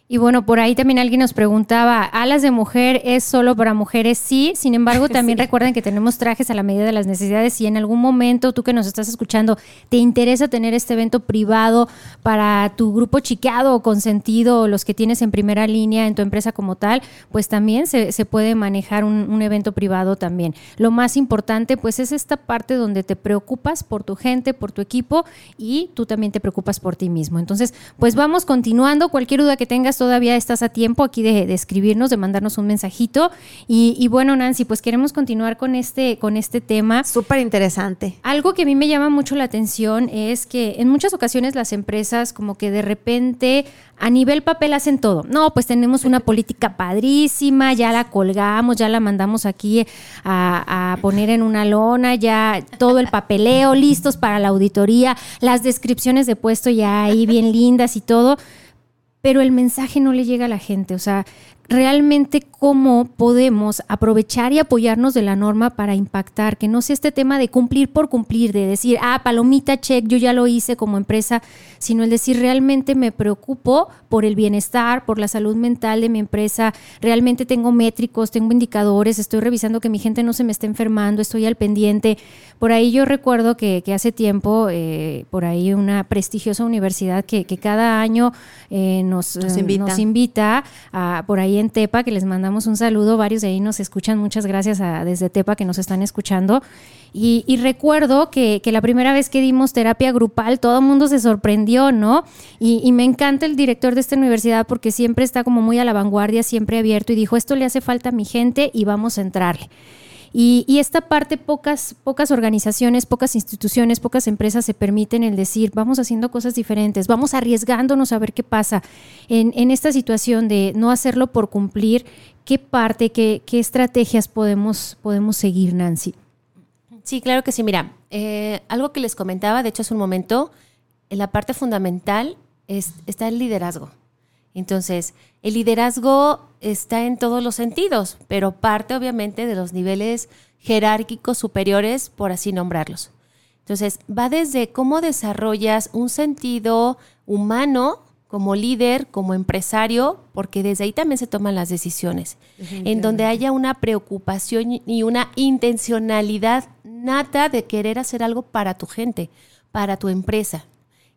Y bueno, por ahí también alguien nos preguntaba, ¿alas de mujer es solo para mujeres? Sí, sin embargo, también recuerden que tenemos trajes a la medida de las necesidades. Si en algún momento tú que nos estás escuchando te interesa tener este evento privado para tu grupo chiqueado o consentido o los que tienes en primera línea en tu empresa como tal, pues también se, se puede manejar un, un evento privado también. Lo más importante pues es esta parte donde te preocupas por tu gente, por tu equipo y tú también te preocupas por ti mismo. Entonces, pues vamos continuando. Cualquier duda que tengas todavía estás a tiempo aquí de, de escribirnos, de mandarnos un mensajito. Y, y bueno, Nancy, pues queremos continuar con este, con este tema. Súper interesante. Algo que a mí me llama mucho la atención es que en muchas ocasiones las empresas como que de repente a nivel papel hacen todo. No, pues tenemos una política padrísima, ya la colgamos, ya la mandamos aquí a, a poner en una lona, ya todo el papeleo, listos para la auditoría, las descripciones de puesto ya ahí bien lindas y todo pero el mensaje no le llega a la gente. O sea, realmente cómo podemos aprovechar y apoyarnos de la norma para impactar, que no sea este tema de cumplir por cumplir, de decir, ah, palomita, check, yo ya lo hice como empresa, sino el decir, realmente me preocupo por el bienestar, por la salud mental de mi empresa, realmente tengo métricos, tengo indicadores, estoy revisando que mi gente no se me esté enfermando, estoy al pendiente. Por ahí yo recuerdo que, que hace tiempo, eh, por ahí una prestigiosa universidad que, que cada año eh, nos, Nos eh, invita. nos invita a, por ahí en Tepa, que les mandamos un saludo, varios de ahí nos escuchan, muchas gracias a, desde Tepa que nos están escuchando. Y, recuerdo que, que la primera vez que dimos terapia grupal, todo el mundo se sorprendió, ¿no? Y, y me encanta el director de esta universidad porque siempre está como muy a la vanguardia, siempre abierto y dijo, esto le hace falta a mi gente y vamos a entrarle. Y, esta parte, pocas, pocas organizaciones, pocas instituciones, pocas empresas se permiten el decir, vamos haciendo cosas diferentes, vamos arriesgándonos a ver qué pasa. En, en esta situación de no hacerlo por cumplir, ¿qué parte, qué, qué estrategias podemos, podemos seguir, Nancy? Sí, claro que sí. Mira, eh, algo que les comentaba, de hecho, hace un momento, en la parte fundamental es, está el liderazgo. Entonces, el liderazgo está en todos los sentidos, pero parte obviamente de los niveles jerárquicos superiores, por así nombrarlos. Entonces, va desde cómo desarrollas un sentido humano como líder, como empresario, porque desde ahí también se toman las decisiones, en donde haya una preocupación y una intencionalidad nata de querer hacer algo para tu gente, para tu empresa,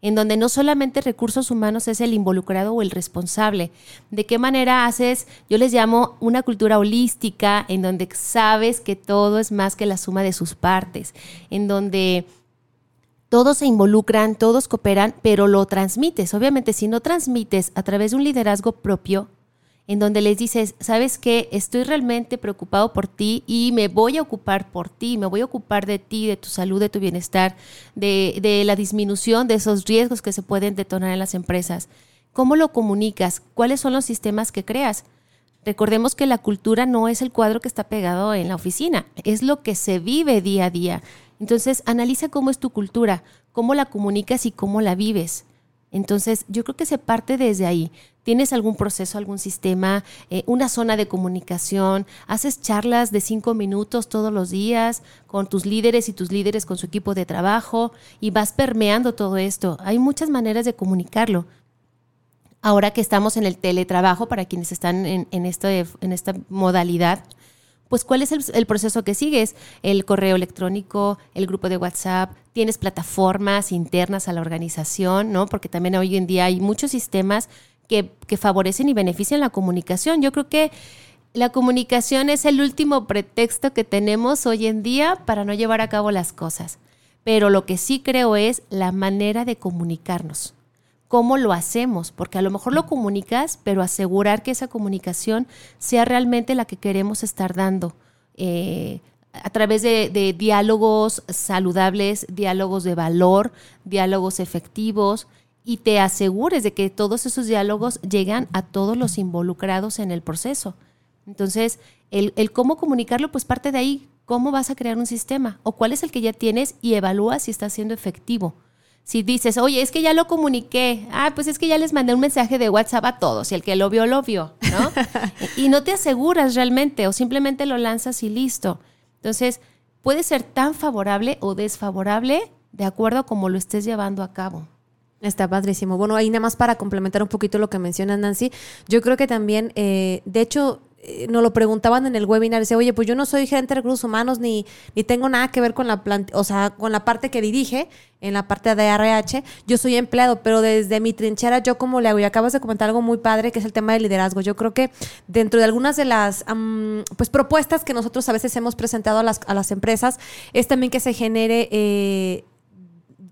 en donde no solamente recursos humanos es el involucrado o el responsable. ¿De qué manera haces, yo les llamo una cultura holística, en donde sabes que todo es más que la suma de sus partes, en donde todos se involucran, todos cooperan, pero lo transmites. Obviamente, si no transmites a través de un liderazgo propio, en donde les dices, sabes qué, estoy realmente preocupado por ti y me voy a ocupar por ti, me voy a ocupar de ti, de tu salud, de tu bienestar, de, de la disminución de esos riesgos que se pueden detonar en las empresas. ¿Cómo lo comunicas? ¿Cuáles son los sistemas que creas? Recordemos que la cultura no es el cuadro que está pegado en la oficina, es lo que se vive día a día. Entonces, analiza cómo es tu cultura, cómo la comunicas y cómo la vives. Entonces, yo creo que se parte desde ahí. ¿Tienes algún proceso, algún sistema, eh, una zona de comunicación? ¿Haces charlas de cinco minutos todos los días con tus líderes y tus líderes con su equipo de trabajo? Y vas permeando todo esto. Hay muchas maneras de comunicarlo. Ahora que estamos en el teletrabajo, para quienes están en, en, en esta modalidad, pues ¿cuál es el, proceso que sigues? El correo electrónico, el grupo de WhatsApp, tienes plataformas internas a la organización, ¿no? Porque también hoy en día hay muchos sistemas que, favorecen y benefician la comunicación. Yo creo que la comunicación es el último pretexto que tenemos hoy en día para no llevar a cabo las cosas. Pero lo que sí creo es la manera de comunicarnos cómo lo hacemos, porque a lo mejor lo comunicas, pero asegurar que esa comunicación sea realmente la que queremos estar dando. Eh, a través de, diálogos saludables, diálogos de valor, diálogos efectivos, y te asegures de que todos esos diálogos llegan a todos los involucrados en el proceso. Entonces, el, el, cómo comunicarlo, pues parte de ahí, cómo vas a crear un sistema o cuál es el que ya tienes y evalúa si está siendo efectivo si dices, oye, es que ya lo comuniqué, ah, pues es que ya les mandé un mensaje de WhatsApp a todos y el que lo vio, lo vio, ¿no? y no te aseguras realmente o simplemente lo lanzas y listo. Entonces, puede ser tan favorable o desfavorable de acuerdo a cómo lo estés llevando a cabo. Está padrísimo. Bueno, ahí nada más para complementar un poquito lo que menciona Nancy, yo creo que también, eh, de hecho, eh, nos lo preguntaban en el webinar, dice, oye, pues yo no soy gerente de recursos humanos ni, ni tengo nada que ver con la o sea, con la parte que dirige, en la parte de RH, yo soy empleado, pero desde mi trinchera, yo como le hago, y acabas de comentar algo muy padre, que es el tema del liderazgo. Yo creo que dentro de algunas de las pues propuestas que nosotros a veces hemos presentado a las, a las empresas, es también que se genere eh,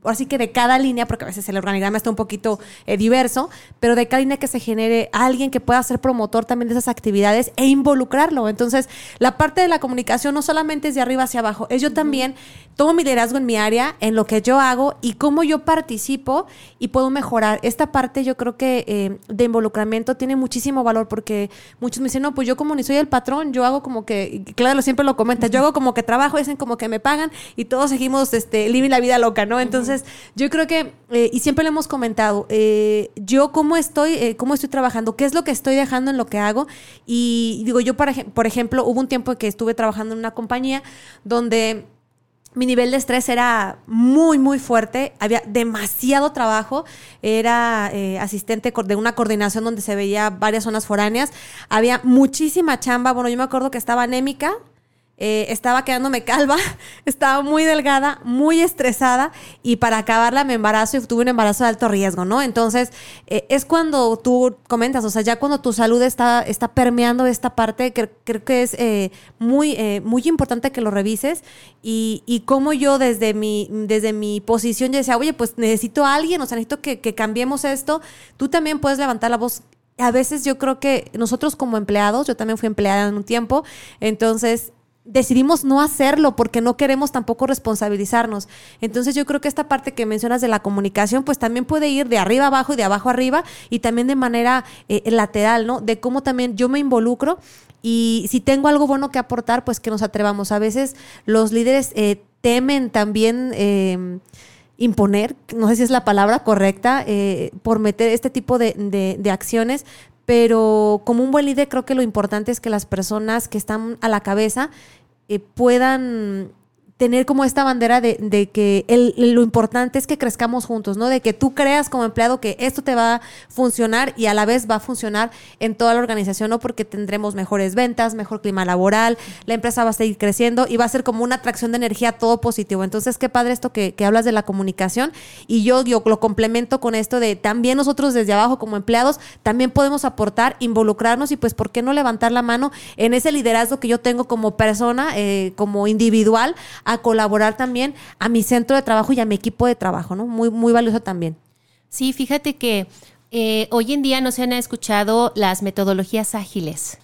así que de cada línea, porque a veces el organigrama está un poquito eh, diverso, pero de cada línea que se genere alguien que pueda ser promotor también de esas actividades e involucrarlo. Entonces, la parte de la comunicación no solamente es de arriba hacia abajo, es yo también tomo mi liderazgo en mi área, en lo que yo hago y cómo yo participo y puedo mejorar. Esta parte yo creo que eh, de involucramiento tiene muchísimo valor porque muchos me dicen, no, pues yo como ni soy el patrón, yo hago como que, claro, siempre lo comenta, yo hago como que trabajo, dicen como que me pagan y todos seguimos este, living la vida loca, ¿no? Entonces, yo creo que, eh, y siempre le hemos comentado, eh, yo cómo estoy, cómo estoy trabajando, qué es lo que estoy dejando en lo que hago. Y digo, yo, por, por ejemplo, hubo un tiempo que estuve trabajando en una compañía donde mi nivel de estrés era muy, muy fuerte. Había demasiado trabajo. Era eh, asistente de una coordinación donde se veía varias zonas foráneas. Había muchísima chamba. Bueno, yo me acuerdo que estaba anémica eh, estaba quedándome calva, estaba muy delgada, muy estresada y para acabarla me embarazo y tuve un embarazo de alto riesgo, ¿no? Entonces, eh, es cuando tú comentas, o sea, ya cuando tu salud está, está permeando esta parte, creo, que es eh, muy, muy importante que lo revises y, como yo desde mi, desde mi posición yo decía, oye, pues necesito a alguien, o sea, necesito que, que cambiemos esto, tú también puedes levantar la voz a veces yo creo que nosotros como empleados, yo también fui empleada en un tiempo, entonces decidimos no hacerlo porque no queremos tampoco responsabilizarnos. Entonces yo creo que esta parte que mencionas de la comunicación, pues también puede ir de arriba abajo y de abajo arriba y también de manera eh, lateral, ¿no? De cómo también yo me involucro y si tengo algo bueno que aportar, pues que nos atrevamos. A veces los líderes eh, temen también... Em, imponer, no sé si es la palabra correcta, eh, por meter este tipo de, de acciones, pero como un buen líder creo que lo importante es que las personas que están a la cabeza eh, puedan tener como esta bandera de, que lo importante es que crezcamos juntos, ¿no? De que tú creas como empleado que esto te va a funcionar y a la vez va a funcionar en toda la organización, ¿no? Porque tendremos mejores ventas, mejor clima laboral, la empresa va a seguir creciendo y va a ser como una atracción de energía todo positivo. Entonces, qué padre esto que, hablas de la comunicación y yo, yo lo complemento con esto de también nosotros desde abajo como empleados también podemos aportar, involucrarnos y pues, ¿por qué no levantar la mano en ese liderazgo que yo tengo como persona, eh, como individual? A colaborar también a mi centro de trabajo y a mi equipo de trabajo, ¿no? Muy, muy valioso también. Sí, fíjate que eh, hoy en día no se han escuchado las metodologías ágiles.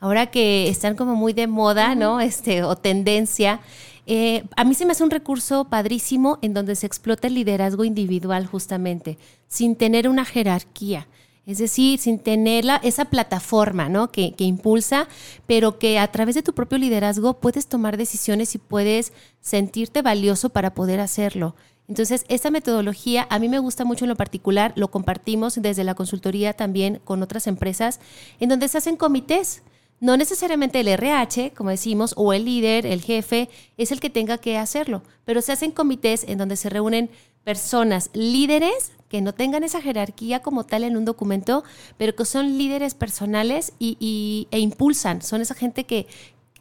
Ahora que están como muy de moda, ¿no? Este, o tendencia. Eh, a mí se me hace un recurso padrísimo en donde se explota el liderazgo individual justamente, sin tener una jerarquía. Es decir, sin tener la- esa plataforma ¿no? que, que impulsa, pero que a través de tu propio liderazgo puedes tomar decisiones y puedes sentirte valioso para poder hacerlo. Entonces, esta metodología a mí me gusta mucho en lo particular, lo compartimos desde la consultoría también con otras empresas, en donde se hacen comités. No necesariamente el RH, como decimos, o el líder, el jefe, es el que tenga que hacerlo, pero se hacen comités en donde se reúnen personas líderes que no tengan esa jerarquía como tal en un documento, pero que son líderes personales y, e impulsan. Son esa gente que,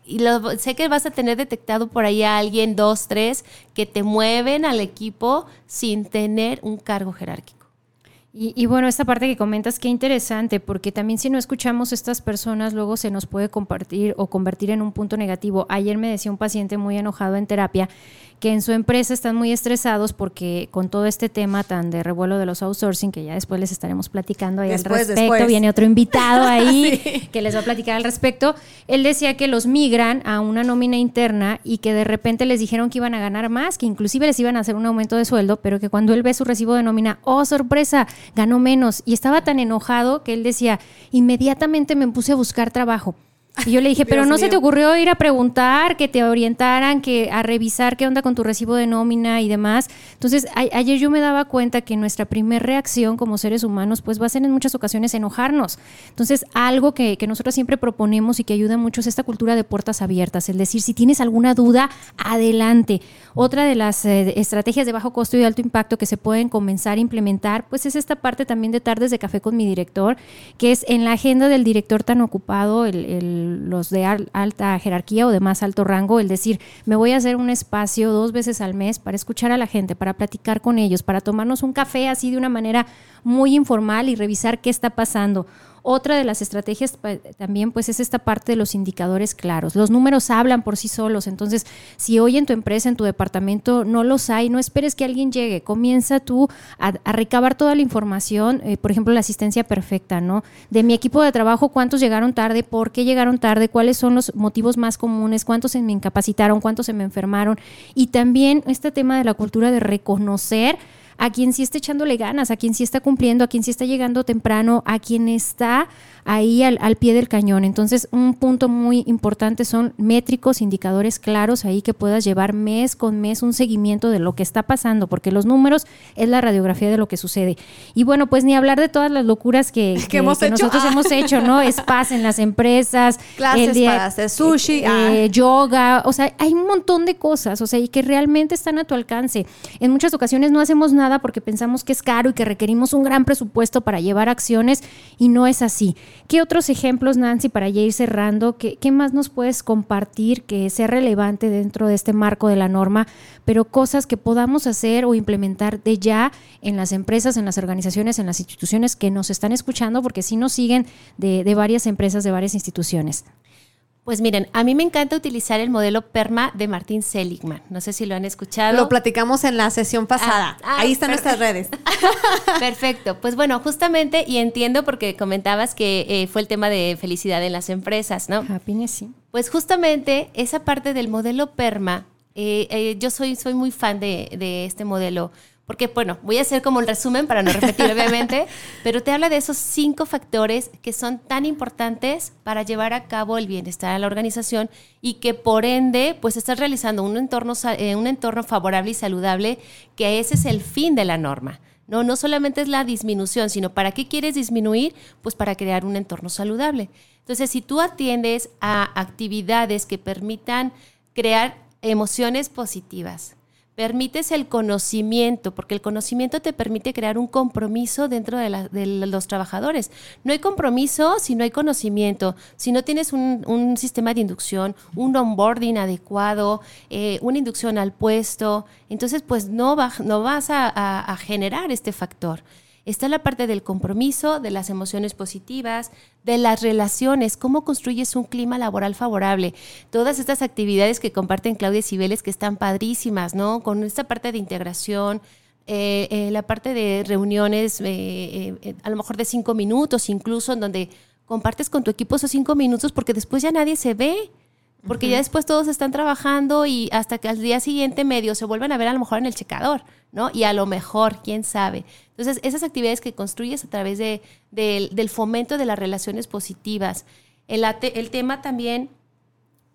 y lo- sé que vas a tener detectado por ahí a alguien, dos, tres, que te mueven al equipo sin tener un cargo jerárquico. Y, y bueno, esta parte que comentas, qué interesante, porque también si no escuchamos estas personas, luego se nos puede compartir o convertir en un punto negativo. Ayer me decía un paciente muy enojado en terapia que en su empresa están muy estresados porque con todo este tema tan de revuelo de los outsourcing, que ya después les estaremos platicando ahí Después, al respecto, después. viene otro invitado ahí que les va a platicar al respecto. Él decía que los migran a una nómina interna y que de repente les dijeron que iban a ganar más, que inclusive les iban a hacer un aumento de sueldo, pero que cuando él ve su recibo de nómina, oh sorpresa, ganó menos. Y estaba tan enojado que él decía, inmediatamente me puse a buscar trabajo. Y yo le dije, pero Dios no se te ocurrió ir a preguntar, que te orientaran, que a revisar qué onda con tu recibo de nómina y demás. Entonces, a- ayer yo me daba cuenta que nuestra primera reacción como seres humanos, pues va a ser en muchas ocasiones enojarnos. Entonces, algo que, que nosotros siempre proponemos y que ayuda mucho es esta cultura de puertas abiertas, el decir, si tienes alguna duda, adelante. Otra de las eh, estrategias de bajo costo y de alto impacto que se pueden comenzar a implementar, pues es esta parte también de tardes de café con mi director, que es en la agenda del director tan ocupado, el- el- los de al- alta jerarquía o de más alto rango, el decir, me voy a hacer un espacio dos veces al mes para escuchar a la gente, para platicar con ellos, para tomarnos un café así de una manera muy informal y revisar qué está pasando. Otra de las estrategias también pues es esta parte de los indicadores claros. Los números hablan por sí solos, entonces si hoy en tu empresa, en tu departamento no los hay, no esperes que alguien llegue, comienza tú a, a recabar toda la información, eh, por ejemplo la asistencia perfecta, ¿no? De mi equipo de trabajo, cuántos llegaron tarde, por qué llegaron tarde, cuáles son los motivos más comunes, cuántos se me incapacitaron, cuántos se me enfermaron y también este tema de la cultura de reconocer a quien sí está echándole ganas, a quien sí está cumpliendo, a quien sí está llegando temprano, a quien está ahí al, al pie del cañón. Entonces, un punto muy importante son métricos, indicadores claros ahí que puedas llevar mes con mes un seguimiento de lo que está pasando, porque los números es la radiografía de lo que sucede. Y bueno, pues ni hablar de todas las locuras que, que- hemos que hecho. nosotros Ah. hemos hecho, ¿no? Spas en las empresas, Clases el día- para hacer sushi, eh, ah. eh, yoga, o sea, hay un montón de cosas, o sea, y que realmente están a tu alcance. En muchas ocasiones no hacemos nada porque pensamos que es caro y que requerimos un gran presupuesto para llevar acciones y no es así. ¿Qué otros ejemplos, Nancy, para ya ir cerrando? ¿Qué, qué más nos puedes compartir que sea relevante dentro de este marco de la norma, pero cosas que podamos hacer o implementar de ya en las empresas, en las organizaciones, en las instituciones que nos están escuchando, porque sí nos siguen de, de varias empresas, de varias instituciones? Pues miren, a mí me encanta utilizar el modelo PERMA de Martín Seligman. No sé si lo han escuchado. Lo platicamos en la sesión pasada. Ah, ah, Ahí están perfecto. nuestras redes. Perfecto. Pues bueno, justamente, y entiendo porque comentabas que eh, fue el tema de felicidad en las empresas, ¿no? Happiness, sí. Pues justamente esa parte del modelo PERMA, eh, eh, yo soy, soy muy fan de, de este modelo, porque bueno, voy a hacer como el resumen para no repetir obviamente, pero te habla de esos cinco factores que son tan importantes para llevar a cabo el bienestar a la organización y que por ende pues estás realizando un entorno, eh, un entorno favorable y saludable, que ese es el fin de la norma. No, no solamente es la disminución, sino para qué quieres disminuir, pues para crear un entorno saludable. Entonces, si tú atiendes a actividades que permitan crear emociones positivas, permites el conocimiento, porque el conocimiento te permite crear un compromiso dentro de, la- de los trabajadores. No hay compromiso si no hay conocimiento, si no tienes un, un sistema de inducción, un onboarding adecuado, eh, una inducción al puesto, entonces pues no, va- no vas a- generar este factor. Está la parte del compromiso, de las emociones positivas, de las relaciones, cómo construyes un clima laboral favorable. Todas estas actividades que comparten Claudia y Cibeles que están padrísimas, ¿no? Con esta parte de integración, eh, eh, la parte de reuniones, eh, a lo mejor de cinco minutos, incluso en donde compartes con tu equipo esos cinco minutos porque después ya nadie se ve. porque ya después todos están trabajando y hasta que al día siguiente medio se vuelven a ver a lo mejor en el checador, ¿no? Y a lo mejor, quién sabe. Entonces, esas actividades que construyes a través de, del fomento de las relaciones positivas. El, tema también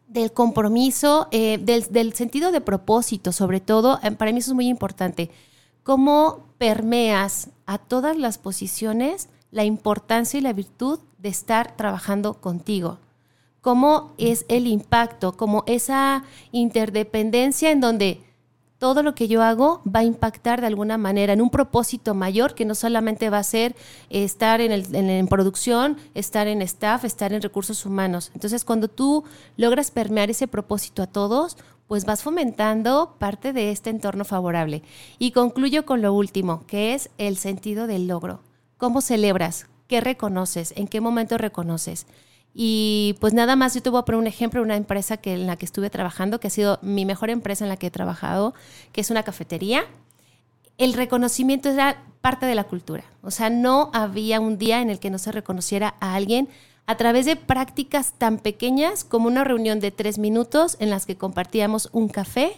del compromiso, eh, del, del, sentido de propósito, sobre todo, eh, para mí eso es muy importante. ¿Cómo permeas a todas las posiciones la importancia y la virtud de estar trabajando contigo? ¿Cómo es el impacto? Como esa interdependencia en donde todo lo que yo hago va a impactar de alguna manera en un propósito mayor que no solamente va a ser estar en, en, producción, estar en staff, estar en recursos humanos. Entonces, cuando tú logras permear ese propósito a todos, pues vas fomentando parte de este entorno favorable. Y concluyo con lo último, que es el sentido del logro. ¿Cómo celebras? ¿Qué reconoces? ¿En qué momento reconoces? Y pues nada más, yo te voy a poner un ejemplo de una empresa que, en la que estuve trabajando, que ha sido mi mejor empresa en la que he trabajado, que es una cafetería. El reconocimiento era parte de la cultura. O sea, no había un día en el que no se reconociera a alguien a través de prácticas tan pequeñas como una reunión de tres minutos en las que compartíamos un café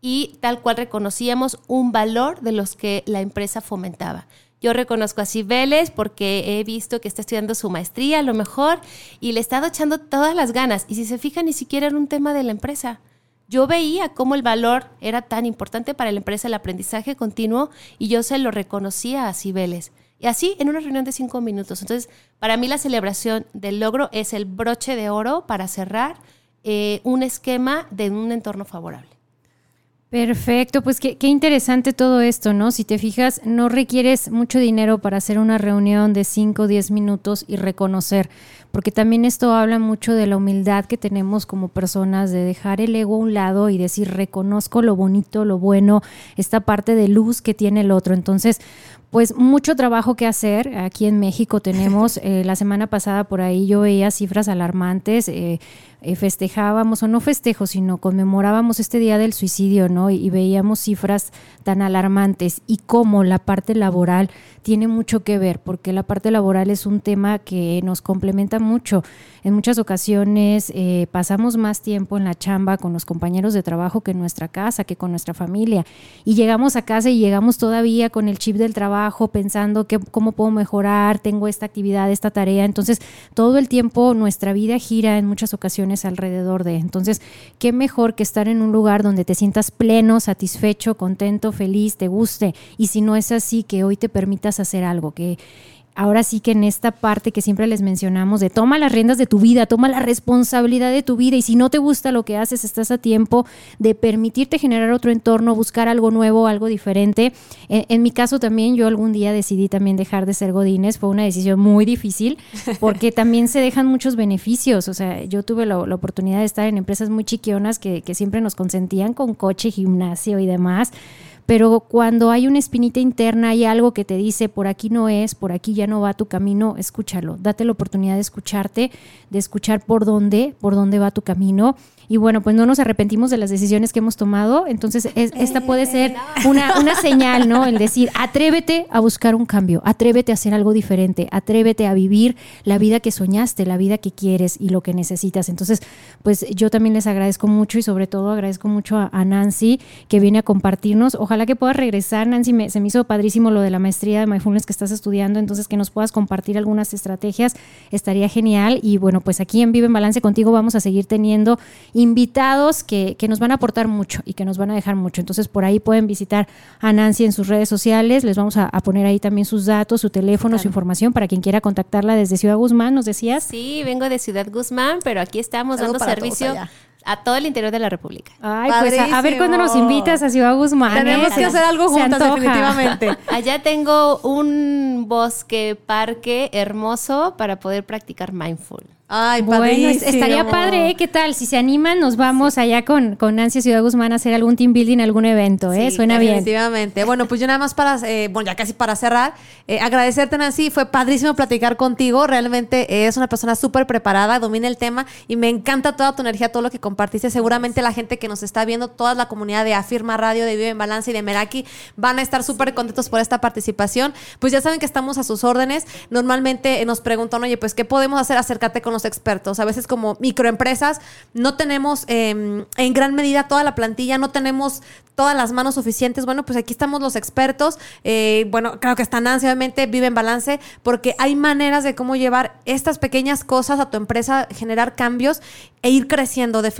y tal cual reconocíamos un valor de los que la empresa fomentaba. Yo reconozco a Cibeles porque he visto que está estudiando su maestría a lo mejor y le he estado echando todas las ganas. Y si se fijan, ni siquiera era un tema de la empresa. Yo veía cómo el valor era tan importante para la empresa, el aprendizaje continuo, y yo se lo reconocía a Cibeles. Y así en una reunión de cinco minutos. Entonces, para mí la celebración del logro es el broche de oro para cerrar eh, un esquema de un entorno favorable. Perfecto, pues qué, qué, interesante todo esto, ¿no? Si te fijas, no requieres mucho dinero para hacer una reunión de 5 o 10 minutos y reconocer, porque también esto habla mucho de la humildad que tenemos como personas, de dejar el ego a un lado y decir, reconozco lo bonito, lo bueno, esta parte de luz que tiene el otro. Entonces, pues mucho trabajo que hacer. Aquí en México tenemos, eh, la semana pasada por ahí yo veía cifras alarmantes. Eh, eh, festejábamos, o no festejo, sino conmemorábamos este día del suicidio, ¿no? Y, veíamos cifras tan alarmantes y cómo la parte laboral tiene mucho que ver, porque la parte laboral es un tema que nos complementa mucho. En muchas ocasiones eh, pasamos más tiempo en la chamba con los compañeros de trabajo que en nuestra casa, que con nuestra familia. Y llegamos a casa y llegamos todavía con el chip del trabajo, pensando que, cómo puedo mejorar, tengo esta actividad, esta tarea. Entonces, todo el tiempo nuestra vida gira en muchas ocasiones alrededor de. Entonces, qué mejor que estar en un lugar donde te sientas pleno, satisfecho, contento, feliz, te guste. Y si no es así, que hoy te permitas hacer algo, que ahora sí que en esta parte que siempre les mencionamos de toma las riendas de tu vida, toma la responsabilidad de tu vida y si no te gusta lo que haces, estás a tiempo de permitirte generar otro entorno, buscar algo nuevo, algo diferente. En, mi caso también yo algún día decidí también dejar de ser godines, fue una decisión muy difícil porque también se dejan muchos beneficios, o sea, yo tuve la, oportunidad de estar en empresas muy chiquionas que, que siempre nos consentían con coche, gimnasio y demás pero cuando hay una espinita interna, hay algo que te dice, por aquí no es, por aquí ya no va tu camino, escúchalo, date la oportunidad de escucharte, de escuchar por dónde, por dónde va tu camino y bueno, pues no nos arrepentimos de las decisiones que hemos tomado. Entonces, esta puede ser una, una señal, ¿no? El decir, atrévete a buscar un cambio, atrévete a hacer algo diferente, atrévete a vivir la vida que soñaste, la vida que quieres y lo que necesitas. Entonces, pues yo también les agradezco mucho y sobre todo agradezco mucho a, Nancy que viene a compartirnos. Ojalá que puedas regresar, Nancy, se me hizo padrísimo lo de la maestría de Mindfulness que estás estudiando, entonces que nos puedas compartir algunas estrategias, estaría genial. Y bueno, pues aquí en Vive en Balance contigo vamos a seguir teniendo invitados que, que, nos van a aportar mucho y que nos van a dejar mucho. Entonces, por ahí pueden visitar a Nancy en sus redes sociales. Les vamos a, poner ahí también sus datos, su teléfono, su información para quien quiera contactarla desde Ciudad Guzmán, ¿nos decías? Sí, vengo de Ciudad Guzmán, pero aquí estamos dando servicio a todo el interior de la República. Ay, pues a, ver cuándo nos invitas a Ciudad Guzmán. Tenemos que hacer algo juntas, definitivamente. Allá tengo un bosque, parque hermoso para poder practicar mindful. Ay, bueno, estaría padre, ¿eh? ¿Qué tal? Si se animan, nos vamos allá con, con Nancy Ciudad Guzmán a hacer algún team building, algún evento, ¿eh? Suena bien. Definitivamente. Bueno, pues yo nada más para, eh, bueno, ya casi para cerrar, eh, agradecerte, Nancy. Fue padrísimo platicar contigo. Realmente es una persona súper preparada, domina el tema y me encanta toda tu energía, todo lo que compartiste. Seguramente la gente que nos está viendo, toda la comunidad de Afirma Radio, de Vive en Balance y de Meraki, van a estar súper contentos por esta participación. Pues ya saben que estamos a sus órdenes. Normalmente nos preguntan, oye, pues, ¿qué podemos hacer? Acércate con los expertos. A veces como microempresas no tenemos em, en gran medida toda la plantilla, no tenemos todas las manos suficientes. Bueno, pues aquí estamos los expertos. Eh, bueno, creo que está Nancy, obviamente, vive en balance, porque hay maneras de cómo llevar estas pequeñas cosas a tu empresa, generar cambios e ir creciendo. Definitivamente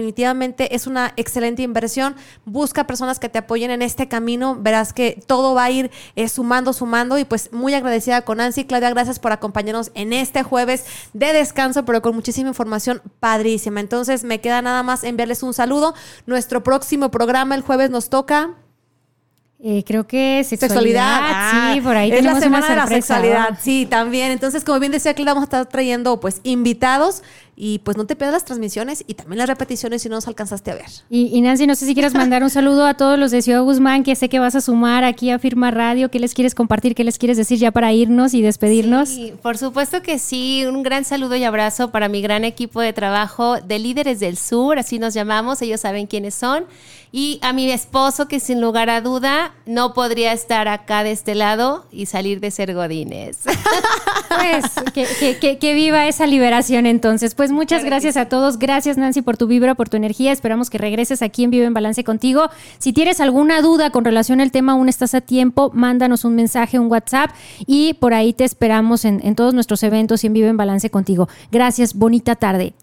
es una excelente inversión. Busca personas que te apoyen en este camino. Verás que todo va a ir eh, sumando, sumando. Y pues muy agradecida con Nancy. Claudia, gracias por acompañarnos en este jueves de descanso, pero con muchísima información padrísima. Entonces me queda nada más enviarles un saludo. Nuestro próximo programa el jueves nos toca eh, creo que sexualidad. sí, ah, por ahí es la semana de la sexualidad. Sí, también. Entonces, como bien decía, aquí le vamos a estar trayendo pues invitados y pues no te pierdas las transmisiones y también las repeticiones si no nos alcanzaste a ver. Y, Nancy, no sé si quieres mandar un saludo a todos los de Ciudad Guzmán, que sé que vas a sumar aquí a Firma Radio. ¿Qué les quieres compartir? ¿Qué les quieres decir ya para irnos y despedirnos? Sí, por supuesto que sí. Un gran saludo y abrazo para mi gran equipo de trabajo de Líderes del Sur, así nos llamamos. Ellos saben quiénes son. Y a mi esposo, que sin lugar a duda no podría estar acá de este lado y salir de ser Godines. Pues que, que viva esa liberación entonces. Pues muchas gracias a todos. Gracias, Nancy, por tu vibra, por tu energía. Esperamos que regreses aquí en Vive en Balance contigo. Si tienes alguna duda con relación al tema, aún estás a tiempo, mándanos un mensaje, un WhatsApp y por ahí te esperamos en, en todos nuestros eventos y en Vive en Balance contigo. Gracias, bonita tarde.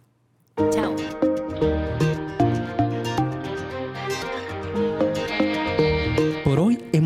Chao.